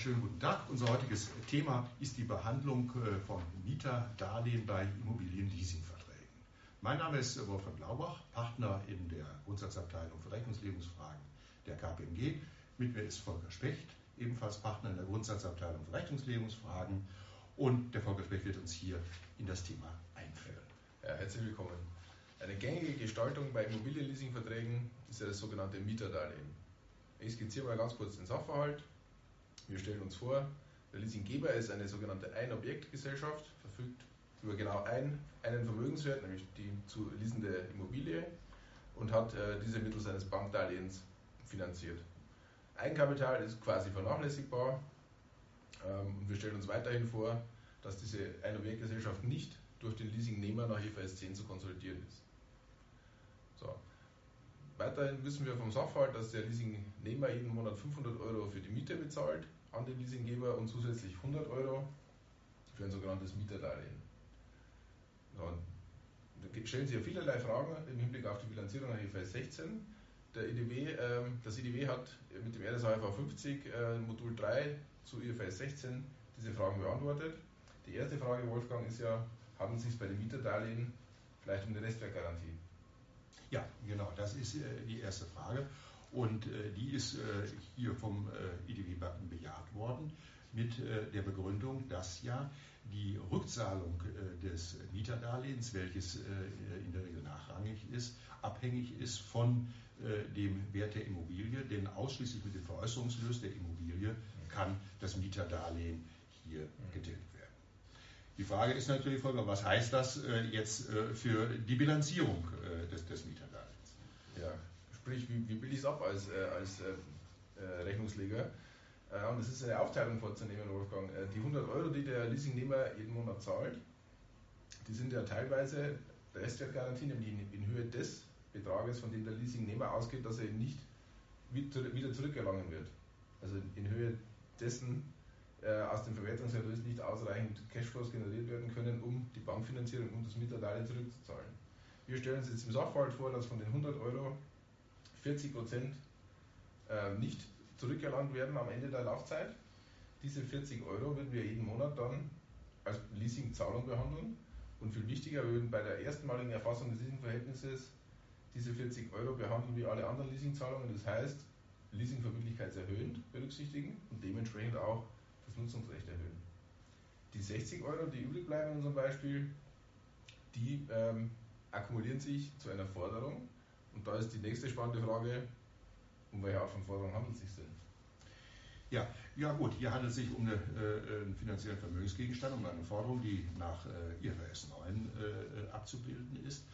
schönen guten Tag. Unser heutiges Thema ist die Behandlung äh, von Mieterdarlehen bei Immobilienleasingverträgen. Mein Name ist Wolfgang Blaubach, Partner in der Grundsatzabteilung für Rechnungslegungsfragen der KPMG. Mit mir ist Volker Specht, ebenfalls Partner in der Grundsatzabteilung für Rechnungslegungsfragen. Und der Volker Specht wird uns hier in das Thema einführen. Ja, herzlich willkommen. Eine gängige Gestaltung bei Immobilienleasingverträgen ist ja das sogenannte Mieterdarlehen. Ich skizziere mal ganz kurz den Sachverhalt. Wir stellen uns vor, der Leasinggeber ist eine sogenannte Ein-Objekt-Gesellschaft, verfügt über genau ein, einen Vermögenswert, nämlich die zu leasende Immobilie, und hat äh, diese mittels eines Bankdarlehens finanziert. Eigenkapital ist quasi vernachlässigbar ähm, und wir stellen uns weiterhin vor, dass diese Ein-Objekt-Gesellschaft nicht durch den Leasingnehmer nach IFRS 10 zu konsolidieren ist. So. Weiterhin wissen wir vom Sachverhalt, dass der Leasingnehmer jeden Monat 500 Euro für die Miete bezahlt an den Leasinggeber und zusätzlich 100 Euro für ein sogenanntes Mieterdarlehen. Da stellen sich ja vielerlei Fragen im Hinblick auf die Bilanzierung nach IFRS 16. Der IDW, äh, das IDW hat mit dem RSAV 50 äh, Modul 3 zu IFRS 16 diese Fragen beantwortet. Die erste Frage, Wolfgang, ist ja, haben Sie es bei dem Mieterdarlehen vielleicht um eine Restwertgarantie? Ja, genau, das ist äh, die erste Frage. Und äh, die ist äh, hier vom IDW bejaht worden mit der Begründung, dass ja die Rückzahlung des Mieterdarlehens, welches in der Regel nachrangig ist, abhängig ist von dem Wert der Immobilie, denn ausschließlich mit dem Veräußerungslös der Immobilie kann das Mieterdarlehen hier getilgt werden. Die Frage ist natürlich, Volker, was heißt das jetzt für die Bilanzierung des, des Mieterdarlehens? Ja, sprich, wie, wie bilde ich es ab als, äh, als äh, äh, Rechnungsleger? Äh, und es ist eine Aufteilung vorzunehmen, Wolfgang. Äh, die 100 Euro, die der Leasingnehmer jeden Monat zahlt, die sind ja teilweise Restwertgarantie, nämlich in, in Höhe des Betrages, von dem der Leasingnehmer ausgeht, dass er ihn nicht wieder zurückerlangen wird. Also in Höhe dessen äh, aus dem Verwertungserlös nicht ausreichend Cashflows generiert werden können, um die Bankfinanzierung und das Mieterdarlehen zurückzuzahlen. Wir stellen uns jetzt im Sachverhalt vor, dass von den 100 Euro 40 Prozent äh, nicht zurückerlangt werden am Ende der Laufzeit. Diese 40 Euro würden wir jeden Monat dann als Leasingzahlung behandeln. Und viel wichtiger, wir würden bei der erstmaligen Erfassung des Leasingverhältnisses diese 40 Euro behandeln wie alle anderen Leasingzahlungen. Das heißt, Leasingverbindlichkeitserhöhend berücksichtigen und dementsprechend auch das Nutzungsrecht erhöhen. Die 60 Euro, die übrig bleiben in unserem Beispiel, die ähm, akkumulieren sich zu einer Forderung und da ist die nächste spannende Frage, um welche Art von Forderung handelt es sich denn? Ja, ja gut, hier handelt es sich um eine, äh, einen finanziellen Vermögensgegenstand, um eine Forderung, die nach äh, IFRS 9 äh, abzubilden ist.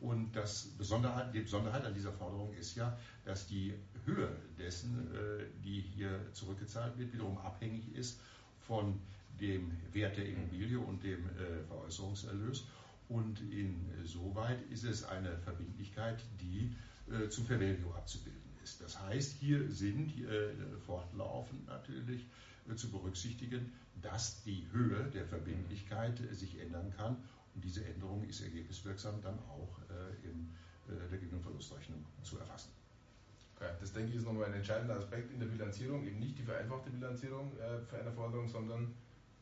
Und das Besonderheit, die Besonderheit an dieser Forderung ist ja, dass die Höhe dessen, äh, die hier zurückgezahlt wird, wiederum abhängig ist von dem Wert der Immobilie und dem äh, Veräußerungserlös. Und insoweit ist es eine Verbindlichkeit, die äh, zum Value abzubilden ist. Das heißt, hier sind äh, fortlaufend natürlich äh, zu berücksichtigen, dass die Höhe der Verbindlichkeit äh, sich ändern kann. Und diese Änderung ist ergebniswirksam dann auch äh, in äh, der Gewinnverlustrechnung zu erfassen. Okay. Das denke ich ist nochmal ein entscheidender Aspekt in der Bilanzierung, eben nicht die vereinfachte Bilanzierung für eine Forderung, sondern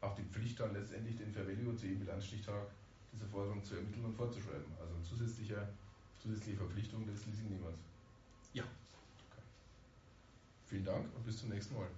auch die Pflicht dann letztendlich den Fair Value zu jedem Bilanzstichtag diese Forderung zu ermitteln und vorzuschreiben. Also zusätzliche, zusätzliche Verpflichtung des Leasingnehmers. Ja. Okay. Vielen Dank und bis zum nächsten Mal.